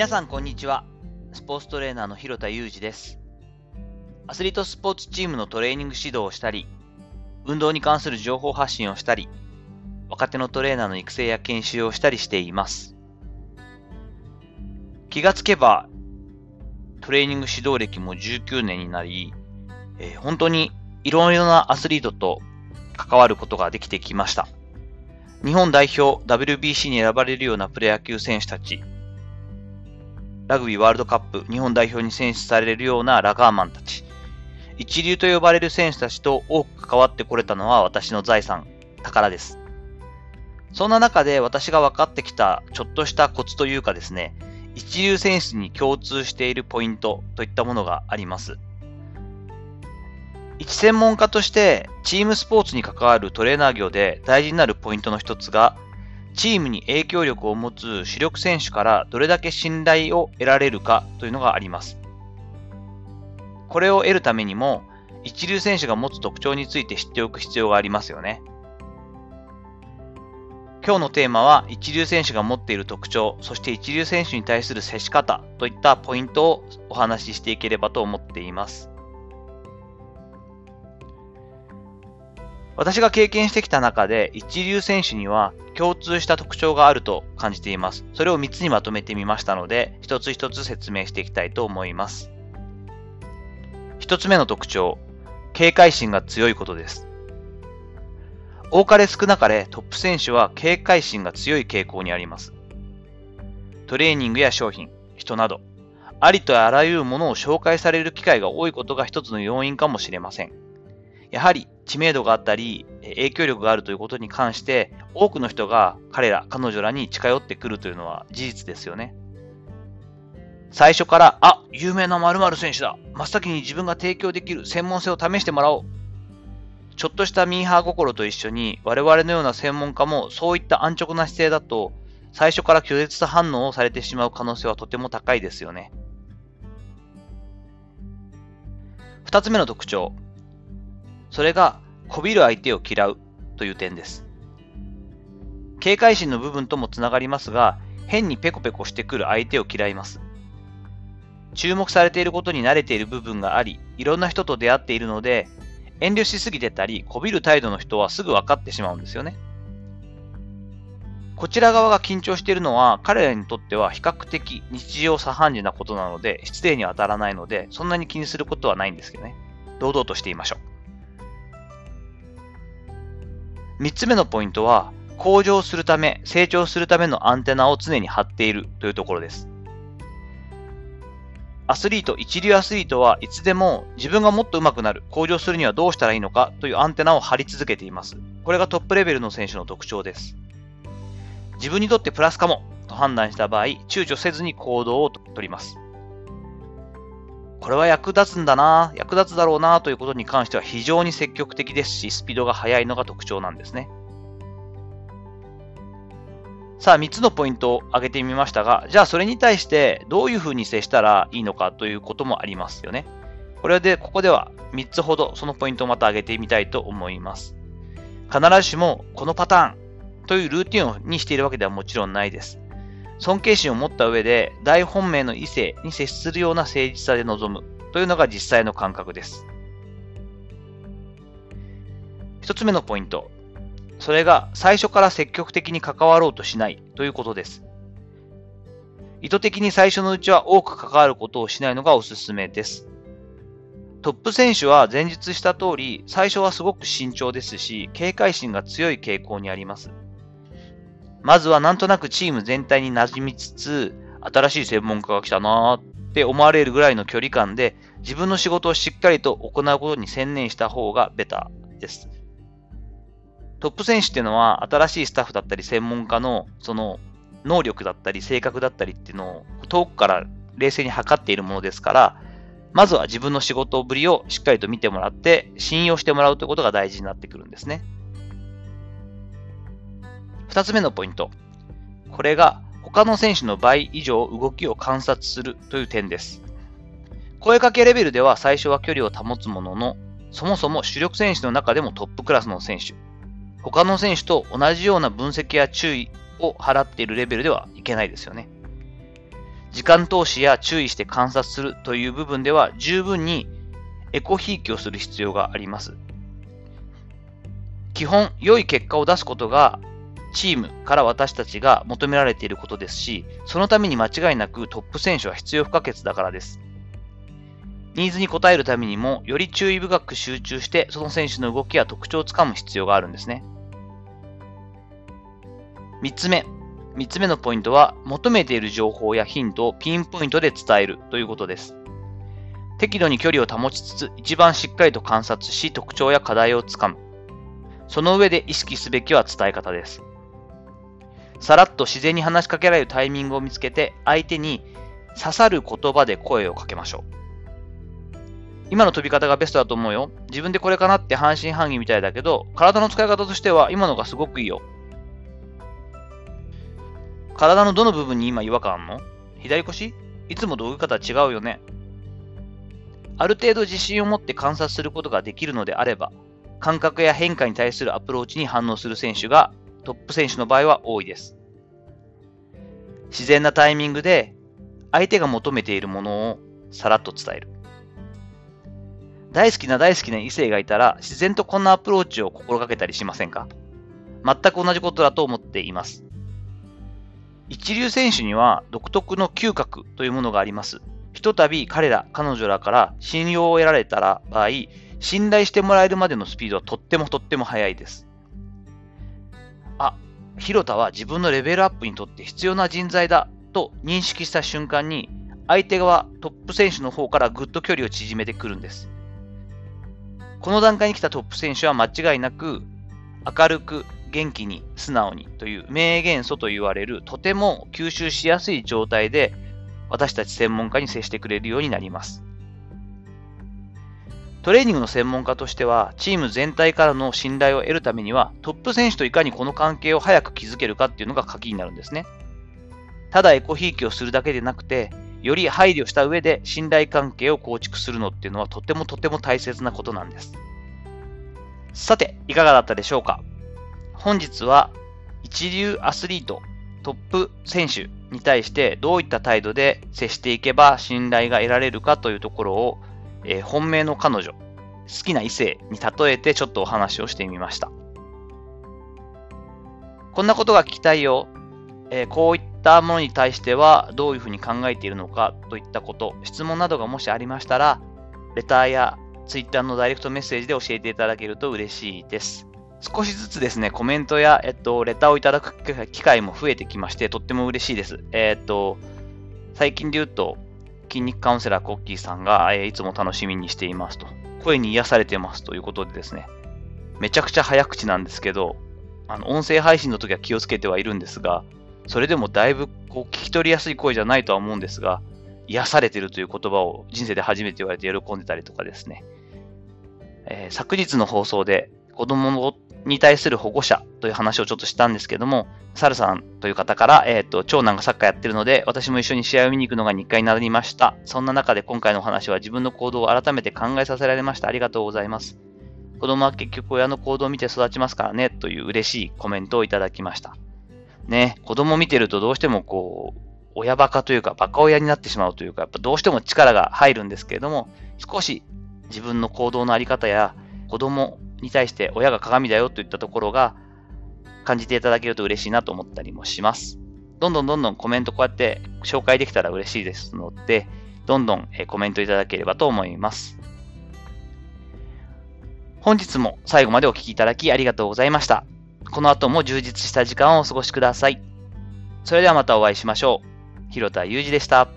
皆さんこんにちは。スポーツトレーナーの広田裕二です。アスリートスポーツチームのトレーニング指導をしたり、運動に関する情報発信をしたり、若手のトレーナーの育成や研修をしたりしています。気がつけば、トレーニング指導歴も19年になり、えー、本当にいろいろなアスリートと関わることができてきました。日本代表 WBC に選ばれるようなプロ野球選手たち、ラグビーワールドカップ日本代表に選出されるようなラガーマンたち、一流と呼ばれる選手たちと多く関わってこれたのは私の財産、宝です。そんな中で私が分かってきたちょっとしたコツというかですね、一流選手に共通しているポイントといったものがあります。一専門家としてチームスポーツに関わるトレーナー業で大事になるポイントの一つがチームに影響力を持つ主力選手からどれだけ信頼を得られるかというのがあります。これを得るためにも、一流選手が持つ特徴について知っておく必要がありますよね。今日のテーマは一流選手が持っている特徴、そして一流選手に対する接し方といったポイントをお話ししていければと思っています。私が経験してきた中で一流選手には共通した特徴があると感じています。それを3つにまとめてみましたので、一つ一つ説明していきたいと思います。1つ目の特徴、警戒心が強いことです。多かれ少なかれトップ選手は警戒心が強い傾向にあります。トレーニングや商品、人など、ありとあらゆるものを紹介される機会が多いことが一つの要因かもしれません。やはり知名度があったり、影響力があるということに関して、多くの人が彼ら、彼女らに近寄ってくるというのは事実ですよね。最初から、あ、有名な〇〇選手だ。真っ先に自分が提供できる専門性を試してもらおう。ちょっとしたミーハー心と一緒に、我々のような専門家もそういった安直な姿勢だと、最初から拒絶反応をされてしまう可能性はとても高いですよね。二つ目の特徴。それが、こびる相手を嫌うという点です。警戒心の部分ともつながりますが、変にペコペコしてくる相手を嫌います。注目されていることに慣れている部分があり、いろんな人と出会っているので、遠慮しすぎてたり、こびる態度の人はすぐ分かってしまうんですよね。こちら側が緊張しているのは、彼らにとっては比較的日常茶飯事なことなので、失礼には当たらないので、そんなに気にすることはないんですけどね。堂々としていましょう。3つ目のポイントは、向上するため、成長するためのアンテナを常に張っているというところです。アスリート、一流アスリートはいつでも自分がもっと上手くなる、向上するにはどうしたらいいのかというアンテナを張り続けています。これがトップレベルの選手の特徴です。自分にとってプラスかもと判断した場合、躊躇せずに行動をとります。これは役立つんだな、役立つだろうなということに関しては非常に積極的ですし、スピードが速いのが特徴なんですね。さあ、3つのポイントを挙げてみましたが、じゃあそれに対してどういうふうに接したらいいのかということもありますよね。これで、ここでは3つほどそのポイントをまた挙げてみたいと思います。必ずしもこのパターンというルーティンにしているわけではもちろんないです。尊敬心を持った上で大本命の異性に接するような誠実さで臨むというのが実際の感覚です。一つ目のポイント。それが最初から積極的に関わろうとしないということです。意図的に最初のうちは多く関わることをしないのがおすすめです。トップ選手は前述した通り、最初はすごく慎重ですし、警戒心が強い傾向にあります。まずはなんとなくチーム全体に馴染みつつ、新しい専門家が来たなーって思われるぐらいの距離感で、自分の仕事をしっかりと行うことに専念した方がベターです。トップ選手っていうのは、新しいスタッフだったり専門家の、その、能力だったり性格だったりっていうのを遠くから冷静に測っているものですから、まずは自分の仕事ぶりをしっかりと見てもらって、信用してもらうということが大事になってくるんですね。二つ目のポイント。これが他の選手の倍以上動きを観察するという点です。声かけレベルでは最初は距離を保つものの、そもそも主力選手の中でもトップクラスの選手、他の選手と同じような分析や注意を払っているレベルではいけないですよね。時間投資や注意して観察するという部分では十分にエコひいきをする必要があります。基本、良い結果を出すことがチームから私たちが求められていることですし、そのために間違いなくトップ選手は必要不可欠だからです。ニーズに応えるためにも、より注意深く集中して、その選手の動きや特徴をつかむ必要があるんですね。3つ目。3つ目のポイントは、求めている情報やヒントをピンポイントで伝えるということです。適度に距離を保ちつつ、一番しっかりと観察し、特徴や課題をつかむ。その上で意識すべきは伝え方です。さらっと自然に話しかけられるタイミングを見つけて、相手に刺さる言葉で声をかけましょう。今の飛び方がベストだと思うよ。自分でこれかなって半信半疑みたいだけど、体の使い方としては今のがすごくいいよ。体のどの部分に今違和感あんの？左腰？いつもと動き方違うよね。ある程度自信を持って観察することができるのであれば、感覚や変化に対するアプローチに反応する選手がトップ選手の場合は多いです。自然なタイミングで相手が求めているものをさらっと伝える。大好きな大好きな異性がいたら自然とこんなアプローチを心がけたりしませんか？全く同じことだと思っています。一流選手には独特の嗅覚というものがあります。ひとたび彼ら、彼女らから信用を得られたら場合、信頼してもらえるまでのスピードはとってもとっても速いです。あ、広田は自分のレベルアップにとって必要な人材だと認識した瞬間に、相手側、トップ選手の方からぐっと距離を縮めてくるんです。この段階に来たトップ選手は間違いなく、明るく元気に素直にという名言素と言われるとても吸収しやすい状態で私たち専門家に接してくれるようになります。トレーニングの専門家としては、チーム全体からの信頼を得るためには、トップ選手といかにこの関係を早く築けるかっていうのが鍵になるんですね。ただエコひいきをするだけでなくて、より配慮した上で信頼関係を構築するのっていうのはとてもとても大切なことなんです。さて、いかがだったでしょうか本日は一流アスリート、トップ選手に対してどういった態度で接していけば信頼が得られるかというところを、えー、本命の彼女、好きな異性に例えてちょっとお話をしてみました。こんなことが聞きたいよ。えー、こういったものに対してはどういうふうに考えているのかといったこと、質問などがもしありましたら、レターや Twitter のダイレクトメッセージで教えていただけると嬉しいです。少しずつですね、コメントや、えっと、レターをいただく機会も増えてきまして、とっても嬉しいです。えっと、最近で言うと、筋肉カウンセラーコッキーさんが、え、いつも楽しみにしていますと。声に癒されてますということでですね、めちゃくちゃ早口なんですけど、あの、音声配信の時は気をつけてはいるんですが、それでもだいぶこう聞き取りやすい声じゃないとは思うんですが、癒されてるという言葉を人生で初めて言われて喜んでたりとかですね。えー、昨日の放送で子供に対する保護者という話をちょっとしたんですけども、サルさんという方から、えっ、ー、と、長男がサッカーやってるので、私も一緒に試合を見に行くのが日課になりました。そんな中で今回のお話は自分の行動を改めて考えさせられました。ありがとうございます。子供は結局親の行動を見て育ちますからね、という嬉しいコメントをいただきました。ね、子供を見てるとどうしてもこう、親バカというか、バカ親になってしまうというか、やっぱどうしても力が入るんですけれども、少し自分の行動のあり方や子供に対して親が鏡だよといったところが感じていただけると嬉しいなと思ったりもします。どんどんどんどんコメントこうやって紹介できたら嬉しいですので、どんどんコメントいただければと思います。本日も最後までお聴きいただきありがとうございました。この後も充実した時間をお過ごしください。それではまたお会いしましょう。広田祐二でした。